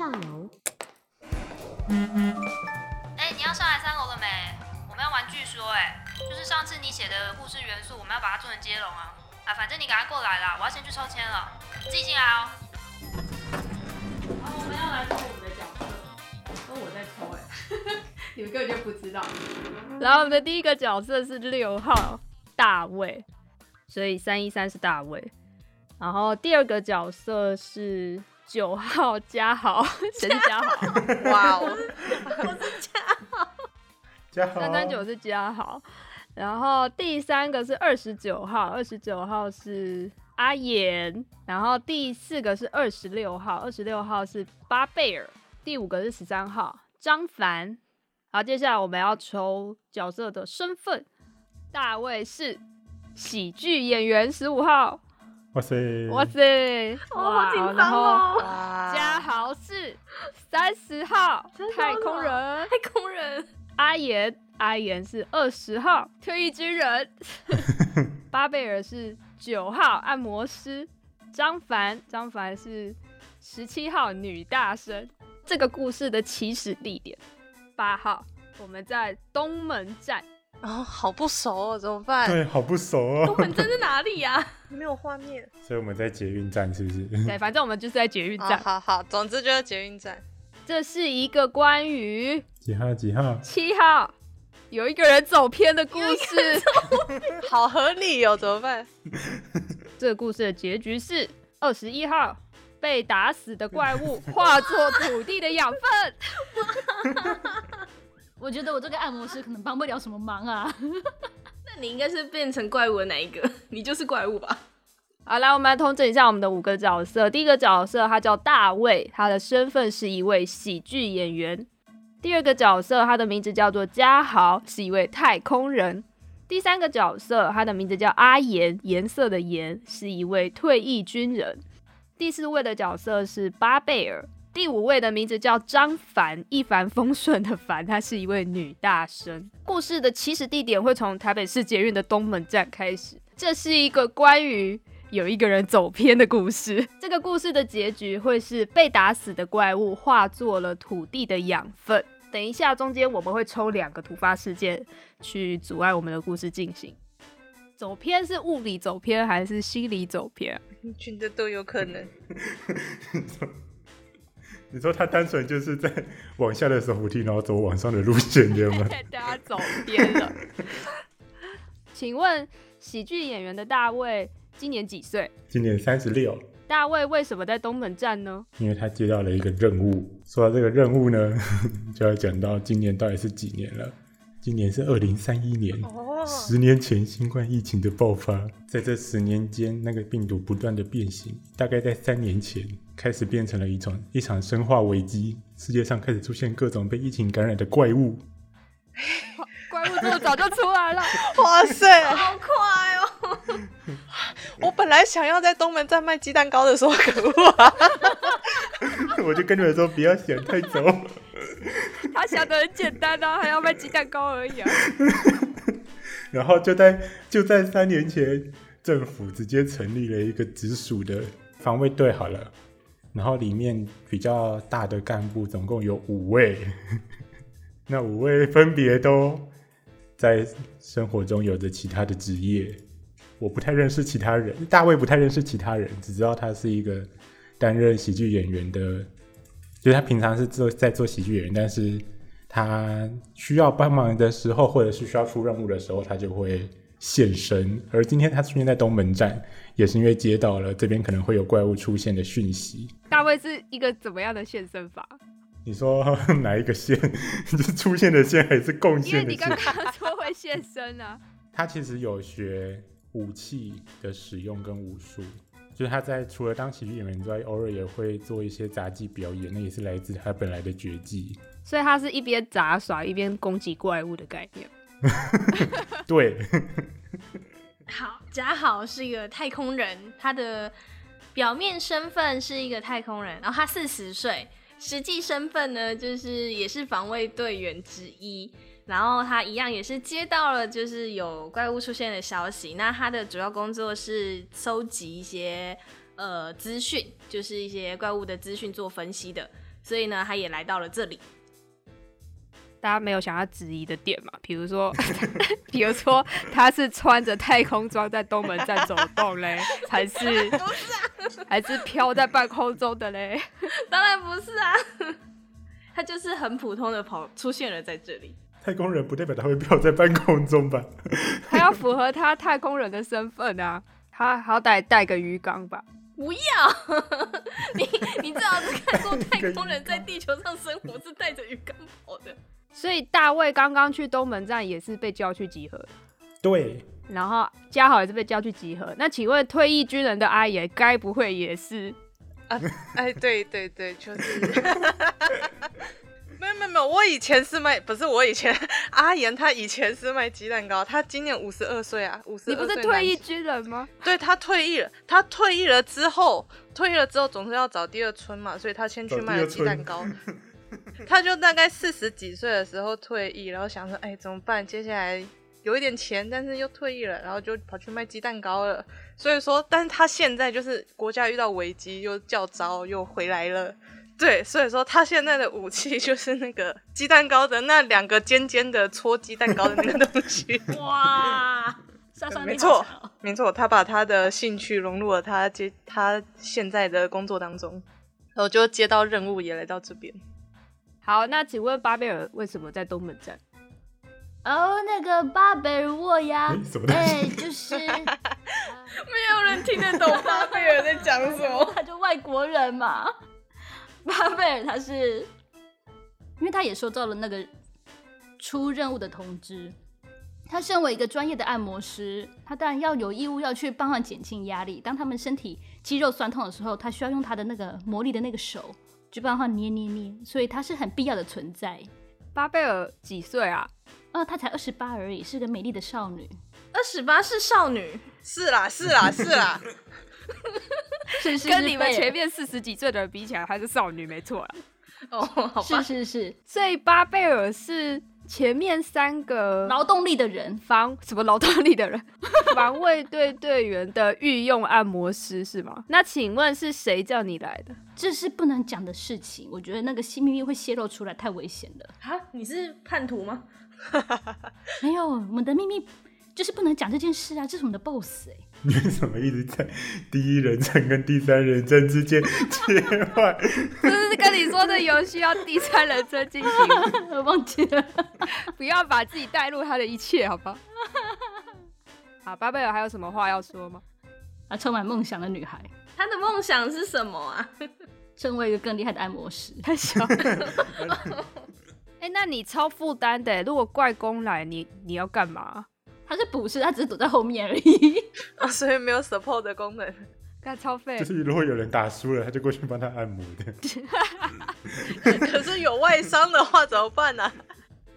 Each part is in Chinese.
上楼。哎，你要上来三楼了没？我们要玩据说，哎，就是上次你写的故事元素，我们要把它做成接龙啊。啊，反正你赶快过来啦，我要先去抽签了，自己进来哦。好，我们要来抽我们的角色，都我在抽哎，你们根本就不知道。然后我们的第一个角色是六号大卫，所以三一三是大卫。然后第二个角色是九号嘉豪，谁是嘉豪？哇哦，我是嘉豪，三三九是嘉豪。然后第三个是二十九号，二十九号是阿妍。然后第四个是二十六号，二十六号是巴贝尔。第五个是十三号张凡。好，接下来我们要抽角色的身份。大卫是喜剧演员，十五号。哇塞！哇塞！哇，好紧张哦！嘉豪是三十号太空人，太空人。阿岩，阿岩是二十号退役军人。巴贝尔是九号按摩师。张凡，张凡是十七号女大生。这个故事的起始地点八号，我们在东门站。哦，好不熟哦，怎么办？对，好不熟哦。东门站在哪里呀？没有画面。所以我们在捷运站，是不是？对，反正我们就是在捷运站。好好，总之就是捷运站。这是一个关于几号？几号？七号，有一个人走偏的故事。好合理哦，怎么办？这个故事的结局是二十一号被打死的怪物 化作土地的养分。我觉得我这个按摩师可能帮不了什么忙啊。那你应该是变成怪物的哪一个？你就是怪物吧？好，来我们来统整一下我们的五个角色。第一个角色他叫大卫，他的身份是一位喜剧演员。第二个角色他的名字叫做嘉豪，是一位太空人。第三个角色他的名字叫阿岩，颜色的颜，是一位退役军人。第四位的角色是巴贝尔。第五位的名字叫张凡，一帆风顺的凡，她是一位女大生。故事的起始地点会从台北市捷运的东门站开始。这是一个关于有一个人走偏的故事。这个故事的结局会是被打死的怪物化作了土地的养分。等一下，中间我们会抽两个突发事件去阻碍我们的故事进行。走偏是物理走偏还是心理走偏？你觉得都有可能。你说他单纯就是在 往下的时候梯，然后走往上的路线，对吗？大家走偏了。请问喜剧演员的大卫今年几岁？今年三十六。大卫为什么在东门站呢？因为他接到了一个任务。说到这个任务呢，就要讲到今年到底是几年了。今年是二零三一年，哦，十年前新冠疫情的爆发，在这十年间，那个病毒不断的变形，大概在三年前开始变成了一场一场生化危机，世界上开始出现各种被疫情感染的怪物。怪物这么早就出来了，哇塞，好快哦！我本来想要在东门站卖鸡蛋糕的时候，可恶啊！我就跟你们说，不要想太早。他想的很简单啊，还要卖鸡蛋糕而已啊。然后就在就在三年前，政府直接成立了一个直属的防卫队，好了。然后里面比较大的干部总共有五位，那五位分别都在生活中有着其他的职业。我不太认识其他人，大卫不太认识其他人，只知道他是一个担任喜剧演员的。就他平常是做在做喜剧演员，但是他需要帮忙的时候，或者是需要出任务的时候，他就会现身。而今天他出现在东门站，也是因为接到了这边可能会有怪物出现的讯息。大卫是一个怎么样的现身法？你说 哪一个线？是出现的线还是贡献的线？因为你刚刚说会现身啊。他其实有学武器的使用跟武术。就是他在除了当喜剧演员之外，偶尔也会做一些杂技表演，那也是来自他本来的绝技。所以他是一边杂耍一边攻击怪物的概念。对。好，贾好是一个太空人，他的表面身份是一个太空人，然后他四十岁，实际身份呢就是也是防卫队员之一。然后他一样也是接到了，就是有怪物出现的消息。那他的主要工作是收集一些呃资讯，就是一些怪物的资讯做分析的。所以呢，他也来到了这里。大家没有想要质疑的点嘛？比如说，比如说他是穿着太空装在东门站走动嘞，还是还是飘在半空中的嘞？当然不是啊，他就是很普通的跑出现了在这里。太空人不代表他会飘在半空中吧？他要符合他太空人的身份啊，他好歹带个鱼缸吧。不要，你你最好是看过太空人在地球上生活是带着鱼缸跑的。所以大卫刚刚去东门站也是被叫去集合，对。然后嘉豪也是被叫去集合。那请问退役军人的阿爷该不会也是？啊，哎，对对对，就是。没有没有没有，我以前是卖，不是我以前阿言他以前是卖鸡蛋糕，他今年五十二岁啊，五十二岁。你不是退役军人吗？对，他退役了，他退役了之后，退役了之后总是要找第二春嘛，所以他先去卖了鸡蛋糕。他就大概四十几岁的时候退役，然后想说，哎，怎么办？接下来有一点钱，但是又退役了，然后就跑去卖鸡蛋糕了。所以说，但是他现在就是国家遇到危机，又叫招，又回来了。对，所以说他现在的武器就是那个鸡蛋糕的那两个尖尖的戳鸡蛋糕的那个东西。哇，没错，没错，他把他的兴趣融入了他接他现在的工作当中，然后就接到任务也来到这边。好，那请问巴贝尔为什么在东门站？哦，那个巴贝尔沃呀，哎、欸，就是 没有人听得懂巴贝尔在讲什么，他就外国人嘛。巴贝尔他是，因为他也收到了那个出任务的通知，他身为一个专业的按摩师，他当然要有义务要去帮忙减轻压力。当他们身体肌肉酸痛的时候，他需要用他的那个魔力的那个手。就帮他捏捏捏，所以他是很必要的存在。巴贝尔几岁啊？哦，他才二十八而已，是个美丽的少女。二十八是少女？是啦，是啦，是啦。是，是，是跟你们前面四十几岁的人比起来，还是少女没错啦。哦，好吧。是是是，所以巴贝尔是。前面三个劳动力的人，防什么劳动力的人？防卫队队员的御用按摩师是吗？那请问是谁叫你来的？这是不能讲的事情，我觉得那个新秘密会泄露出来，太危险了。啊，你是叛徒吗？没有，我们的秘密。就是不能讲这件事啊！这是我们的 boss 哎、欸。你为什么一直在第一人称跟第三人称之间切换？就是跟你说的游戏要第三人称进行，我忘记了。不要把自己带入他的一切，好吧？好，巴贝尔还有什么话要说吗？啊，充满梦想的女孩，她的梦想是什么啊？成为一个更厉害的按摩师。太小了。哎、欸，那你超负担的，如果怪公来，你你要干嘛？他是捕食？他只是躲在后面而已，啊，所以没有 support 的功能，干超费。就是如果有人打输了，他就过去帮他按摩的。可是有外伤的话怎么办呢？啊？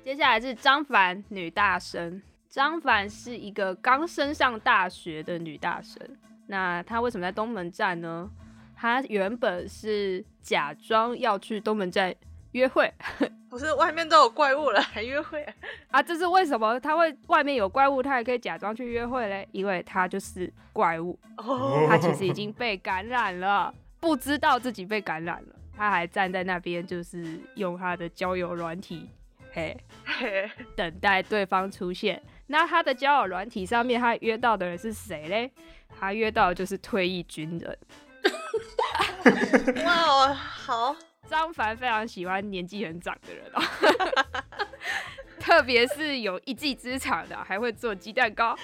接下来是张凡女大生，张凡是一个刚升上大学的女大生。那她为什么在东门站呢？她原本是假装要去东门站约会。不是外面都有怪物了，还约会啊？啊，这是为什么？他会外面有怪物，他还可以假装去约会嘞？因为他就是怪物，哦，他其实已经被感染了，不知道自己被感染了，他还站在那边，就是用他的交友软体，嘿，嘿，等待对方出现。那他的交友软体上面，他约到的人是谁嘞？他约到的就是退役军人。哇哦，好。张凡非常喜欢年纪很长的人哦，特别是有一技之长的，还会做鸡蛋糕，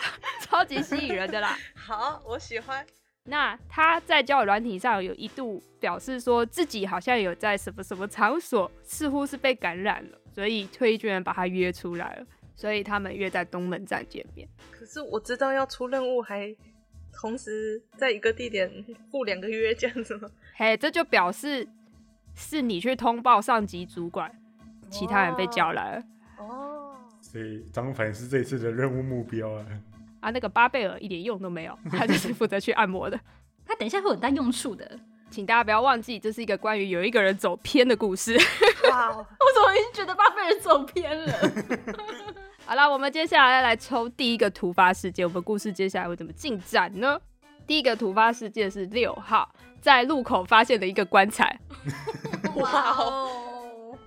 超级吸引人的啦。好，我喜欢。那他在交友软体上有一度表示说自己好像有在什么什么场所，似乎是被感染了，所以退役军人把他约出来了，所以他们约在东门站见面。可是我知道要出任务，还同时在一个地点赴两个约这样子吗？嘿，这就表示。是你去通报上级主管，其他人被叫来了。哦，所以张凡是这次的任务目标啊。啊，那个巴贝尔一点用都没有，他就是负责去按摩的。他等一下会有很大用处的，请大家不要忘记，这是一个关于有一个人走偏的故事。哇，我怎么已经觉得巴贝尔走偏了？好了，我们接下来来抽第一个突发事件，我们故事接下来会怎么进展呢？第一个突发事件是六号在路口发现的一个棺材。哇哦！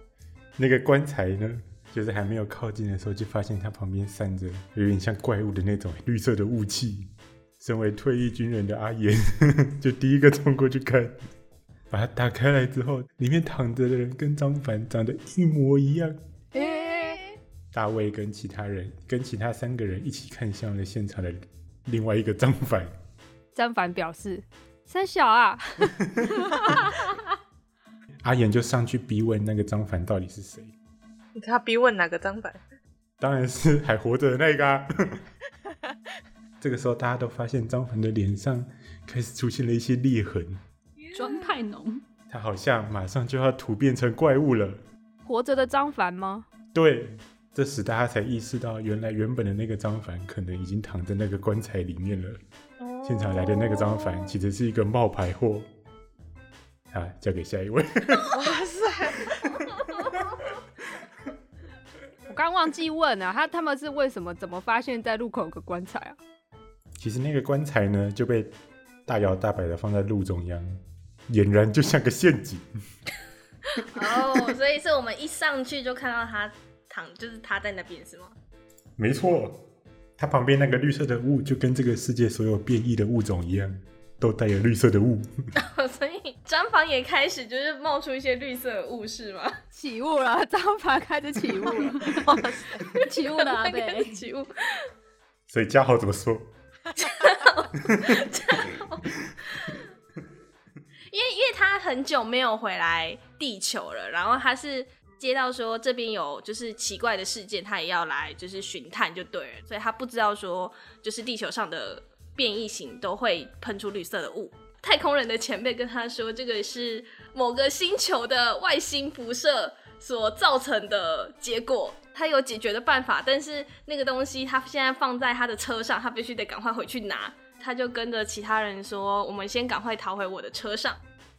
那个棺材呢，就是还没有靠近的时候，就发现它旁边散着有点像怪物的那种绿色的雾气。身为退役军人的阿妍，就第一个冲过去看，把它打开来之后，里面躺着的人跟张凡长得一模一样。欸、大卫跟其他人，跟其他三个人一起看向了现场的另外一个张凡。张凡表示：“三小啊！” 阿言就上去逼问那个张凡到底是谁。他逼问哪个张凡？当然是还活着的那个、啊。这个时候，大家都发现张凡的脸上开始出现了一些裂痕，妆太浓，他好像马上就要突变成怪物了。活着的张凡吗？对，这时大家才意识到，原来原本的那个张凡可能已经躺在那个棺材里面了。哦、现场来的那个张凡其实是一个冒牌货。好，交给下一位。哇塞！我刚忘记问啊，他他们是为什么怎么发现，在路口有个棺材啊？其实那个棺材呢，就被大摇大摆的放在路中央，俨然就像个陷阱。哦，oh, 所以是我们一上去就看到他躺，就是他在那边是吗？没错，他旁边那个绿色的雾就跟这个世界所有变异的物种一样，都带有绿色的雾。Oh, 所以张房也开始就是冒出一些绿色的雾是吗？起雾了，张房开始起雾了，哇塞，起雾了，对，起雾。所以嘉豪怎么说？因为因为他很久没有回来地球了，然后他是接到说这边有就是奇怪的事件，他也要来就是巡探就对了，所以他不知道说就是地球上的变异型都会喷出绿色的雾。太空人的前辈跟他说，这个是某个星球的外星辐射所造成的结果。他有解决的办法，但是那个东西他现在放在他的车上，他必须得赶快回去拿。他就跟着其他人说：“我们先赶快逃回我的车上。”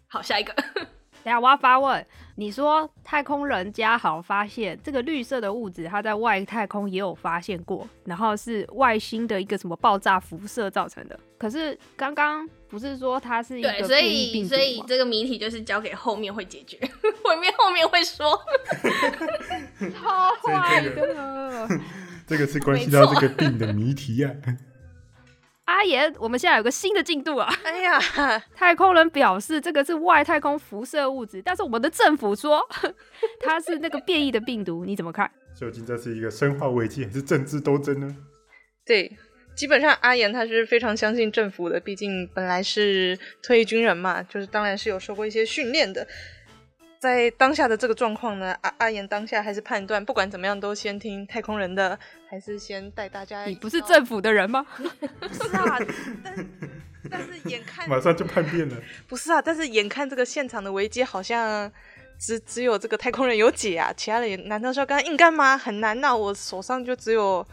好，下一个。等下我要发问，你说太空人嘉豪发现这个绿色的物质，他在外太空也有发现过，然后是外星的一个什么爆炸辐射造成的。可是刚刚不是说它是一个对，所以所以这个谜题就是交给后面会解决，后面后面会说。超坏的，这个是关系到这个病的谜题呀、啊。阿言，我们现在有个新的进度啊！哎呀，太空人表示这个是外太空辐射物质，但是我们的政府说 它是那个变异的病毒，你怎么看？究竟这是一个生化危机还是政治斗争呢？对，基本上阿言他是非常相信政府的，毕竟本来是退役军人嘛，就是当然是有受过一些训练的。在当下的这个状况呢，阿阿言当下还是判断，不管怎么样都先听太空人的，还是先带大家。你不是政府的人吗？不是啊，但但是眼看马上就叛变了。不是啊，但是眼看这个现场的危机好像只只有这个太空人有解啊，其他人难道说刚刚硬干吗？很难呐、啊，我手上就只有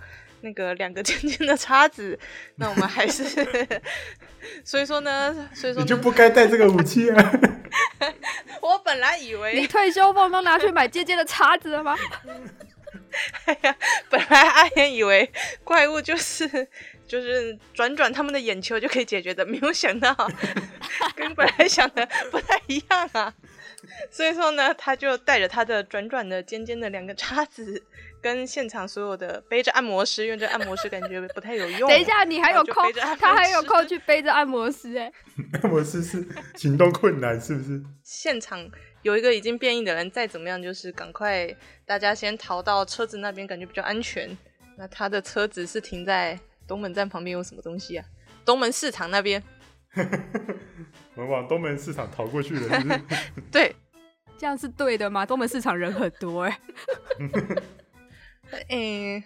那个两个尖尖的叉子，那我们还是，所以说呢，所以说，你就不该带这个武器啊。我本来以为你退休俸都拿去买尖尖的叉子了吗？哎呀，本来阿言以为怪物就是就是转转他们的眼球就可以解决的，没有想到跟本来想的不太一样啊。所以说呢，他就带着他的转转的尖尖的两个叉子，跟现场所有的背着按摩师，因为这按摩师感觉不太有用。等一下，你还有空，他还有空去背着按摩师哎。按摩师是行动困难是不是？现场有一个已经变异的人，再怎么样就是赶快大家先逃到车子那边，感觉比较安全。那他的车子是停在东门站旁边，有什么东西啊？东门市场那边。我们往东门市场逃过去了是不是？对，这样是对的吗？东门市场人很多哎。嗯，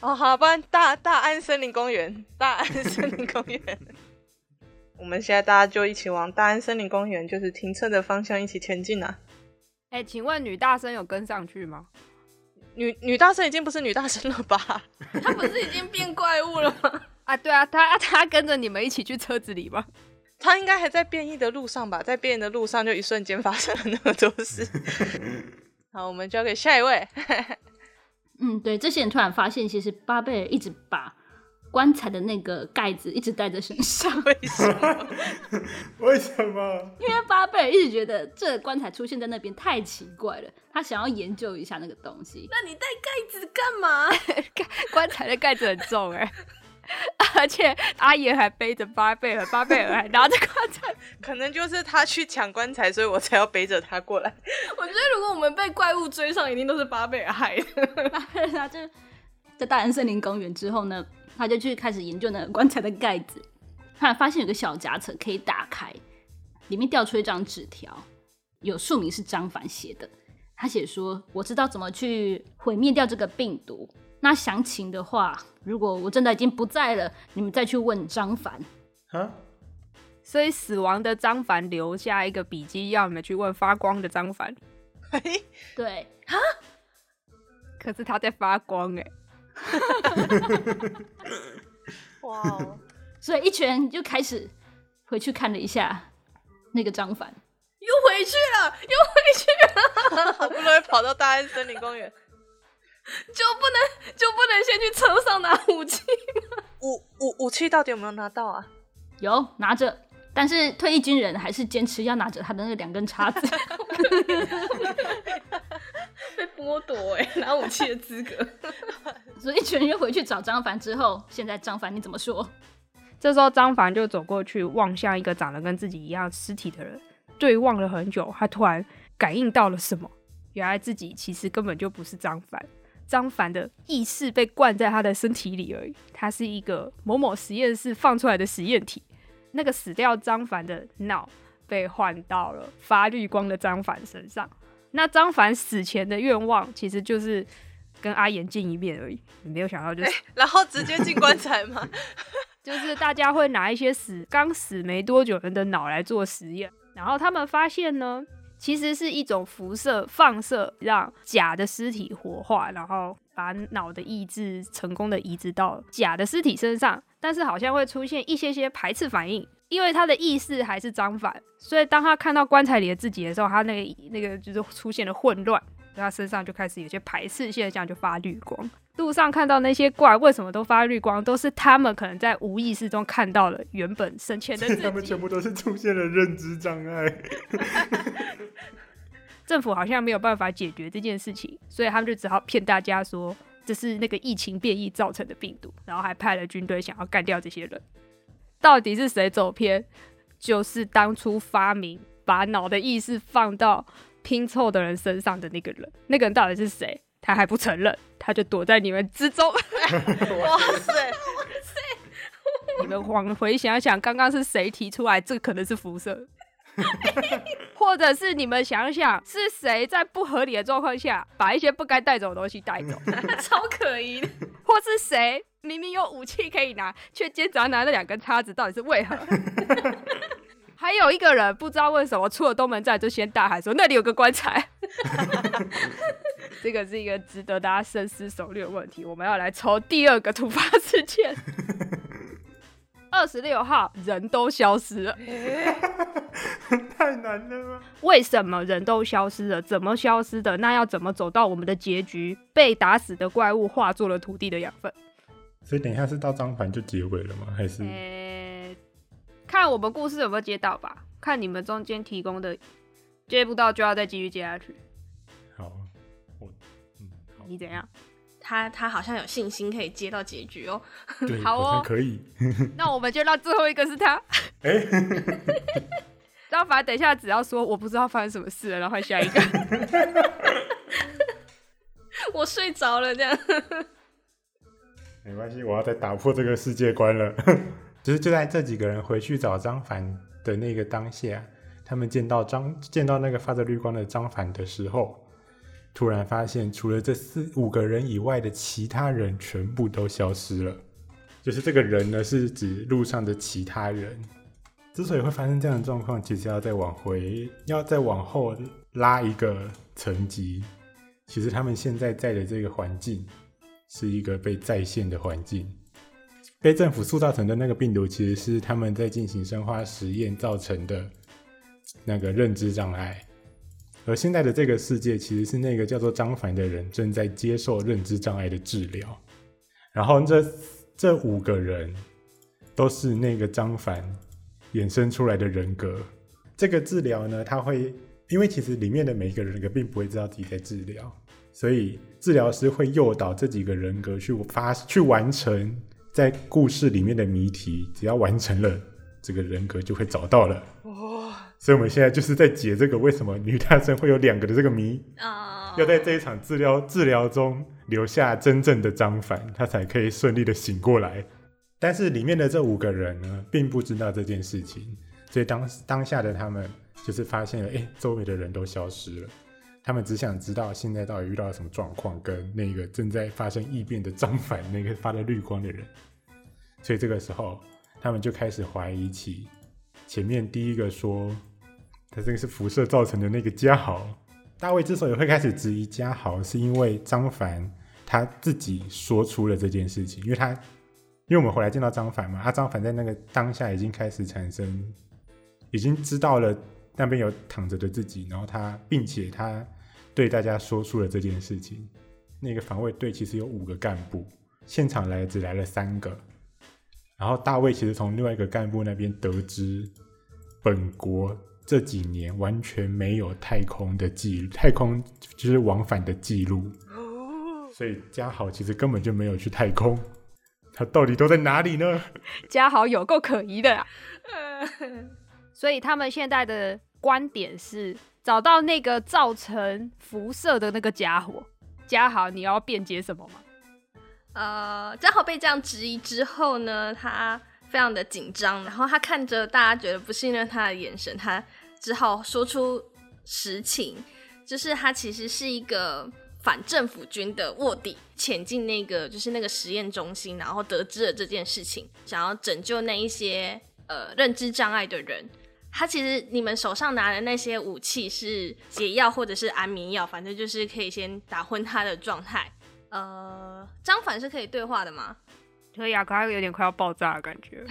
哦，好吧，大大安森林公园，大安森林公园。我们现在大家就一起往大安森林公园，就是停车的方向一起前进啊。哎、欸，请问女大生有跟上去吗？女女大生已经不是女大生了吧？她不是已经变怪物了吗？啊，对啊，她她跟着你们一起去车子里吗？她应该还在变异的路上吧？在变异的路上，就一瞬间发生了那么多事。好，我们交给下一位。嗯，对，这些人突然发现，其实巴贝尔一直把棺材的那个盖子一直带在身上。为什么？为什么？因为巴贝尔一直觉得这个棺材出现在那边太奇怪了，他想要研究一下那个东西。那你带盖子干嘛？棺材的盖子很重哎、欸，而且阿爷还背着巴贝尔，巴贝尔还拿着棺材，可能就是他去抢棺材，所以我才要背着他过来。我觉得如果我们被怪物追上，一定都是巴贝尔害的。巴贝尔他就在大安森林公园之后呢，他就去开始研究那个棺材的盖子，他发现有个小夹层可以打开，里面掉出一张纸条，有署名是张凡写的。他写说：“我知道怎么去毁灭掉这个病毒。那详情的话，如果我真的已经不在了，你们再去问张凡。”啊？所以死亡的张凡留下一个笔记，要你们去问发光的张凡。对，可是他在发光哎、欸。哇哦！所以一群人就开始回去看了一下那个张凡，又回去了，又回去了，好不容易跑到大安森林公园，就不能就不能先去车上拿武器吗？武武武器到底有没有拿到啊？有拿着，但是退役军人还是坚持要拿着他的那两根叉子。被剥夺哎，拿武器的资格。所以一群人又回去找张凡之后，现在张凡你怎么说？这时候张凡就走过去，望向一个长得跟自己一样尸体的人，对望了很久，他突然感应到了什么？原来自己其实根本就不是张凡，张凡的意识被灌在他的身体里而已。他是一个某某实验室放出来的实验体。那个死掉张凡的脑被换到了发绿光的张凡身上。那张凡死前的愿望其实就是跟阿妍见一面而已。你没有想到就是，欸、然后直接进棺材吗？就是大家会拿一些死刚死没多久人的脑来做实验，然后他们发现呢，其实是一种辐射放射，让假的尸体活化，然后把脑的意志成功的移植到假的尸体身上，但是好像会出现一些些排斥反应。因为他的意识还是张反，所以当他看到棺材里的自己的时候，他那个那个就是出现了混乱，他身上就开始有些排斥现象，就发绿光。路上看到那些怪为什么都发绿光，都是他们可能在无意识中看到了原本生前的自己。他们全部都是出现了认知障碍。政府好像没有办法解决这件事情，所以他们就只好骗大家说这是那个疫情变异造成的病毒，然后还派了军队想要干掉这些人。到底是谁走偏？就是当初发明把脑的意识放到拼凑的人身上的那个人。那个人到底是谁？他还不承认，他就躲在你们之中。哇塞！哇塞！你们往回想想，刚刚是谁提出来？这可能是辐射，或者是你们想想，是谁在不合理的状况下把一些不该带走的东西带走？超可疑的。或是谁？明明有武器可以拿，却坚持要拿那两根叉子，到底是为何？还有一个人不知道为什么出了东门站就先大喊说那里有个棺材。这个是一个值得大家深思熟虑的问题。我们要来抽第二个突发事件。二十六号人都消失了，太难了吗？为什么人都消失了？怎么消失的？那要怎么走到我们的结局？被打死的怪物化作了土地的养分。所以等一下是到张凡就结尾了吗？还是？欸，看我们故事有没有接到吧。看你们中间提供的，接不到就要再继续接下去。好，我嗯，好，你怎样？他他好像有信心可以接到结局哦。好哦，可以。那我们就让最后一个是他。哎、欸，张凡等一下只要说我不知道发生什么事了，然后换下一个。我睡着了，这样。没关系，我要再打破这个世界观了。就是就在这几个人回去找张凡的那个当下，他们见到张见到那个发着绿光的张凡的时候，突然发现除了这四五个人以外的其他人全部都消失了。就是这个人呢，是指路上的其他人。之所以会发生这样的状况，其实要再往回，要再往后拉一个层级。其实他们现在在的这个环境。是一个被再现的环境，被政府塑造成的那个病毒，其实是他们在进行生化实验造成的那个认知障碍。而现在的这个世界，其实是那个叫做张凡的人正在接受认知障碍的治疗。然后这这五个人都是那个张凡衍生出来的人格。这个治疗呢，他会因为其实里面的每一个人格并不会知道自己在治疗，所以治疗师会诱导这几个人格去发去完成在故事里面的谜题，只要完成了，这个人格就会找到了。所以我们现在就是在解这个为什么女大生会有两个的这个谜啊，oh. 要在这一场治疗治疗中留下真正的张凡，他才可以顺利的醒过来。但是里面的这五个人呢，并不知道这件事情，所以当当下的他们就是发现了，哎，周围的人都消失了，他们只想知道现在到底遇到了什么状况，跟那个正在发生异变的张凡，那个发了绿光的人。所以这个时候，他们就开始怀疑起前面第一个说。他这个是辐射造成的那个家豪，大卫之所以会开始质疑家豪，是因为张凡他自己说出了这件事情，因为他，因为我们回来见到张凡嘛，啊，张凡在那个当下已经开始产生，已经知道了那边有躺着的自己，然后他，并且他对大家说出了这件事情。那个防卫队其实有五个干部，现场来只来了三个，然后大卫其实从另外一个干部那边得知本国。这几年完全没有太空的记录，太空就是往返的记录，所以嘉豪其实根本就没有去太空，他到底都在哪里呢？嘉豪有够可疑的啊！所以他们现在的观点是找到那个造成辐射的那个家伙。嘉豪，你要辩解什么吗？呃，家豪被这样质疑之后呢，他非常的紧张，然后他看着大家觉得不信任他的眼神，他。只好说出实情，就是他其实是一个反政府军的卧底，潜进那个就是那个实验中心，然后得知了这件事情，想要拯救那一些呃认知障碍的人。他其实你们手上拿的那些武器是解药或者是安眠药，反正就是可以先打昏他的状态。呃，张凡是可以对话的吗？可以啊，可他有点快要爆炸的感觉。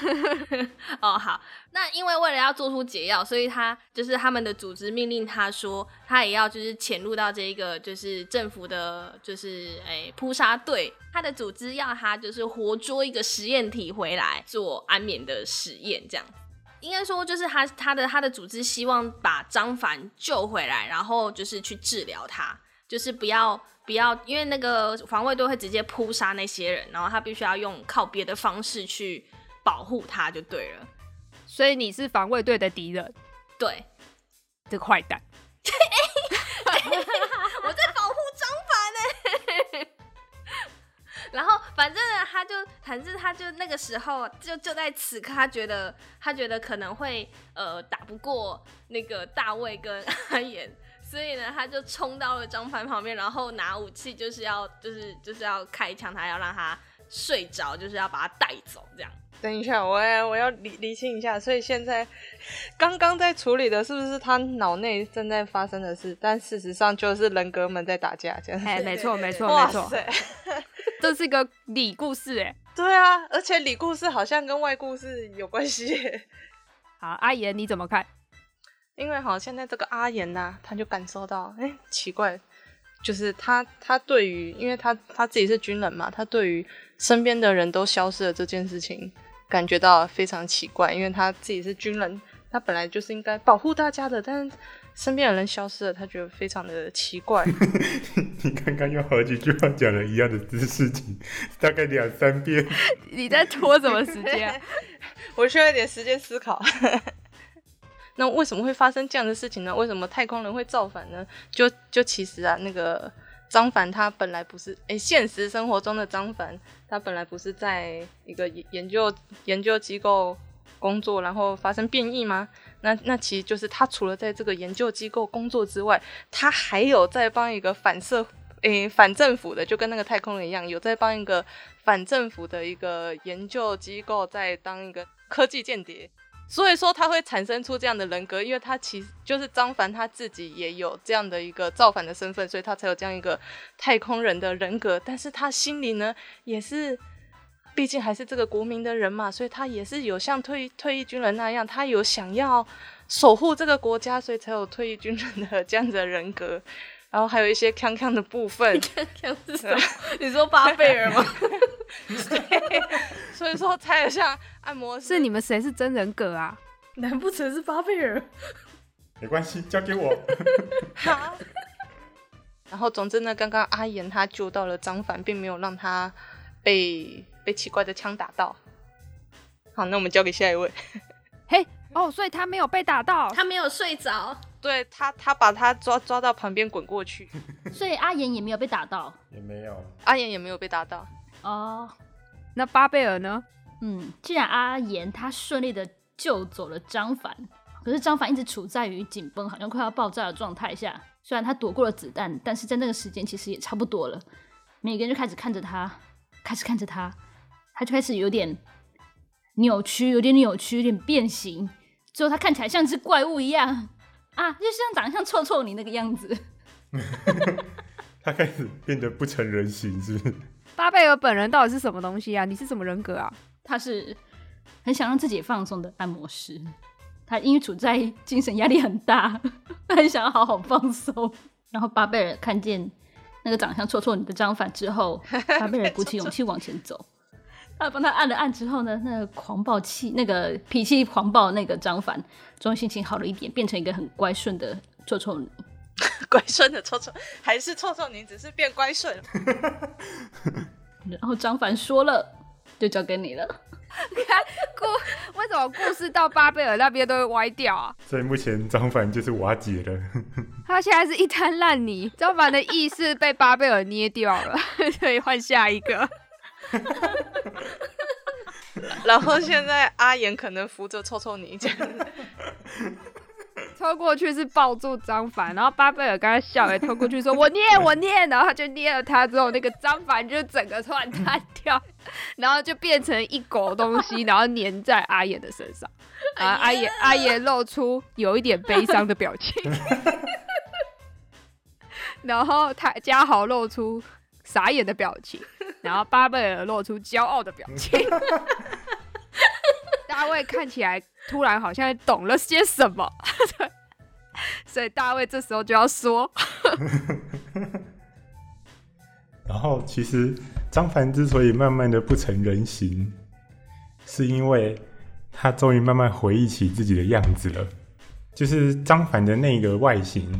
哦，好，那因为为了要做出解药，所以他就是他们的组织命令他说，他也要就是潜入到这一个就是政府的，就是诶扑杀队，他的组织要他就是活捉一个实验体回来做安眠的实验，这样。应该说就是他他的他的组织希望把张凡救回来，然后就是去治疗他，就是不要。不要，因为那个防卫队会直接扑杀那些人，然后他必须要用靠别的方式去保护他，就对了。所以你是防卫队的敌人，对，这个坏蛋。我在保护张凡呢。然后反正，他就反正他就那个时候就就在此刻，他觉得他觉得可能会呃打不过那个大卫跟阿言。所以呢，他就冲到了张帆旁边，然后拿武器，就是要，就是就是要开枪，他要让他睡着，就是要把他带走，这样。等一下，我要我要理理清一下，所以现在刚刚在处理的是不是他脑内正在发生的事？但事实上就是人格们在打架，这样。哎，没错，没错，没错。这是一个里故事，哎。对啊，而且里故事好像跟外故事有关系。好，阿言你怎么看？因为好，现在这个阿言呐、啊，他就感受到，哎、欸，奇怪，就是他他对于，因为他他自己是军人嘛，他对于身边的人都消失了这件事情，感觉到非常奇怪，因为他自己是军人，他本来就是应该保护大家的，但是身边的人消失了，他觉得非常的奇怪。你刚刚用好几句话讲了一样的事情，大概两三遍。你在拖什么时间？我需要一点时间思考。那为什么会发生这样的事情呢？为什么太空人会造反呢？就就其实啊，那个张凡他本来不是，诶、现实生活中的张凡他本来不是在一个研究研究机构工作，然后发生变异吗？那那其实就是他除了在这个研究机构工作之外，他还有在帮一个反社，诶、反政府的，就跟那个太空人一样，有在帮一个反政府的一个研究机构在当一个科技间谍。所以说他会产生出这样的人格，因为他其实就是张凡他自己也有这样的一个造反的身份，所以他才有这样一个太空人的人格。但是他心里呢，也是，毕竟还是这个国民的人嘛，所以他也是有像退退役军人那样，他有想要守护这个国家，所以才有退役军人的这样子的人格。然后还有一些康康的部分，锵锵是什么？你说巴贝尔吗？所以说猜得下按摩师是你们谁是真人格啊？难不成是巴贝尔？没关系，交给我。好然后，总之呢，刚刚阿言他救到了张凡，并没有让他被被奇怪的枪打到。好，那我们交给下一位。嘿，哦，所以他没有被打到，他没有睡着。对他，他把他抓抓到旁边滚过去，所以阿言也没有被打到，也没有，阿言也没有被打到。哦，那巴贝尔呢？嗯，既然阿言他顺利的救走了张凡，可是张凡一直处在于紧绷，好像快要爆炸的状态下。虽然他躲过了子弹，但是在那个时间其实也差不多了。每个人就开始看着他，开始看着他，他就开始有点扭曲，有点扭曲，有点变形。最后他看起来像只怪物一样啊，就像长得像臭臭你那个样子。他开始变得不成人形，是不是？巴贝尔本人到底是什么东西啊？你是什么人格啊？他是很想让自己放松的按摩师。他因为处在精神压力很大，他很想要好好放松。然后巴贝尔看见那个长相臭臭你的张凡之后，巴贝尔鼓起勇气往前走。他帮他按了按之后呢，那个狂暴气、那个脾气狂暴那个张凡，终于心情好了一点，变成一个很乖顺的臭臭女。乖顺的臭臭，还是臭臭女，只是变乖顺。然后张凡说了，就交给你了。你看故为什么故事到巴贝尔那边都会歪掉啊？所以目前张凡就是瓦解了，他现在是一滩烂泥，张凡的意识被巴贝尔捏掉了，所以换下一个。然后现在阿言可能扶着臭臭泥这样。抽过去是抱住张凡，然后巴贝尔刚才笑也抽过去说：“我捏我捏。”然后他就捏了他之后，那个张凡就整个突然弹掉，然后就变成一狗东西，然后粘在阿妍的身上。啊，阿妍阿妍露出有一点悲伤的表情，然后他嘉豪露出傻眼的表情，然后巴贝尔露出骄傲的表情。大卫看起来突然好像懂了些什么，所以大卫这时候就要说。然后，其实张凡之所以慢慢的不成人形，是因为他终于慢慢回忆起自己的样子了。就是张凡的那个外形，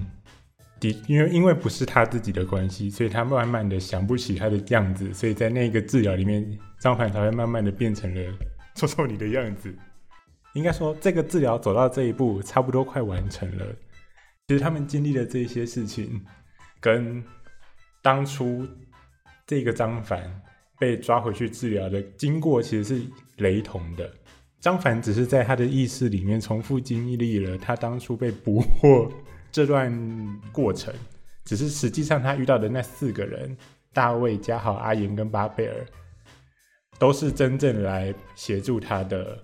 的因为因为不是他自己的关系，所以他慢慢的想不起他的样子，所以在那个治疗里面，张凡才会慢慢的变成了。臭臭你的样子，应该说这个治疗走到这一步，差不多快完成了。其实他们经历的这些事情，跟当初这个张凡被抓回去治疗的经过，其实是雷同的。张凡只是在他的意识里面重复经历了他当初被捕获这段过程，只是实际上他遇到的那四个人：大卫、嘉豪、阿言跟巴贝尔。都是真正来协助他的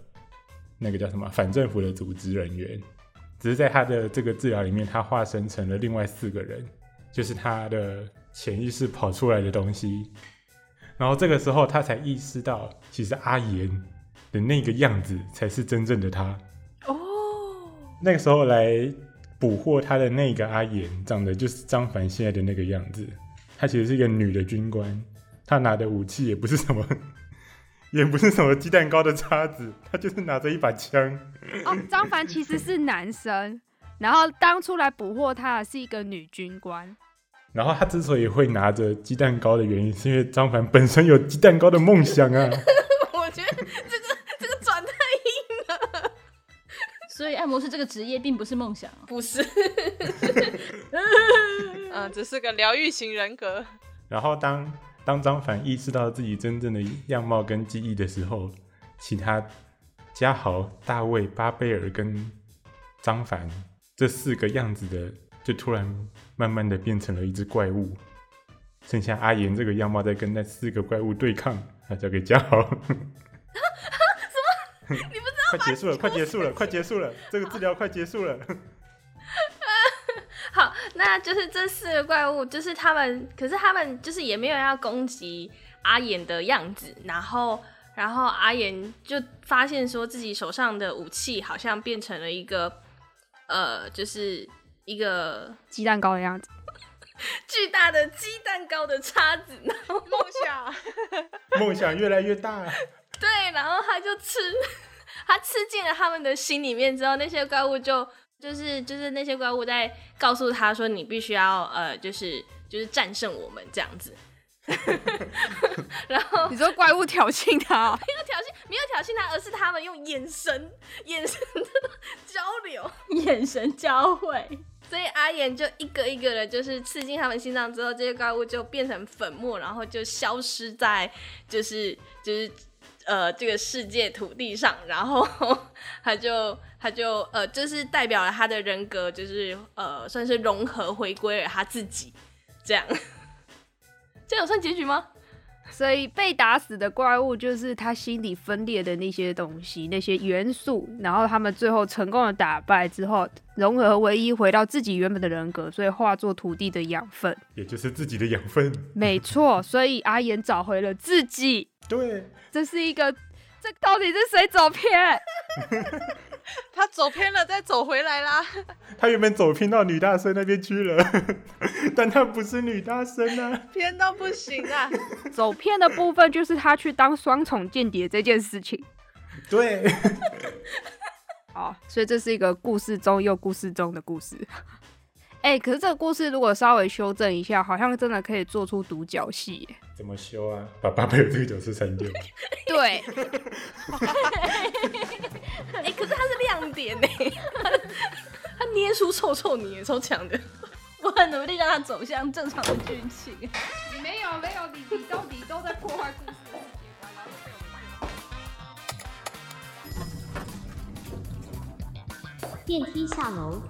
那个叫什么反政府的组织人员，只是在他的这个治疗里面，他化身成了另外四个人，就是他的潜意识跑出来的东西。然后这个时候，他才意识到，其实阿言的那个样子才是真正的他。哦，那个时候来捕获他的那个阿言，长得就是张凡现在的那个样子。他其实是一个女的军官，他拿的武器也不是什么。也不是什么鸡蛋糕的叉子，他就是拿着一把枪。哦，张凡其实是男生，然后当初来捕获他的是一个女军官。然后他之所以会拿着鸡蛋糕的原因，是因为张凡本身有鸡蛋糕的梦想啊。我觉得这个这个转太硬了。所以按摩师这个职业并不是梦想，不是。嗯，只是个疗愈型人格。然后当。当张凡意识到自己真正的样貌跟记忆的时候，其他嘉豪、大卫、巴贝尔跟张凡这四个样子的，就突然慢慢的变成了一只怪物，剩下阿言这个样貌在跟那四个怪物对抗。那交给嘉豪。什么？你不知道？快结束了！快结束了！快结束了！这个治疗快结束了。好，那就是这四个怪物，就是他们，可是他们就是也没有要攻击阿衍的样子，然后，然后阿妍就发现说自己手上的武器好像变成了一个，呃，就是一个鸡蛋糕的样子，巨大的鸡蛋糕的叉子，然后梦想，梦想越来越大。对，然后他就吃，他吃进了他们的心里面之后，那些怪物就就是就是那些怪物在告诉他说：“你必须要呃，就是就是战胜我们这样子。”然后你说怪物挑衅他，没有挑衅，没有挑衅他，而是他们用眼神眼神的交流，眼神交汇。所以阿岩就一个一个的，就是刺进他们心脏之后，这些怪物就变成粉末，然后就消失在就是就是呃这个世界土地上，然后 他就他就呃就是代表了他的人格，就是呃算是融合回归了他自己，这样，这有算结局吗？所以被打死的怪物就是他心里分裂的那些东西、那些元素，然后他们最后成功的打败之后，融合唯一，回到自己原本的人格，所以化作土地的养分，也就是自己的养分。没错，所以阿岩找回了自己。对，这是一个，这到底是谁走偏？他走偏了，再走回来啦。他原本走偏到女大生那边去了，但他不是女大生啊，偏到不行啊。走偏的部分就是他去当双重间谍这件事情。对。好，所以这是一个故事中又故事中的故事。哎、欸，可是这个故事如果稍微修正一下，好像真的可以做出独角戏。怎么修啊？把巴贝尔这个角色删掉。对。哎、欸，可是它是亮点呢，他捏出臭臭泥，超强的。我很努力让他走向正常的剧情。没有没有，你你到底都在破坏故事。电梯下楼。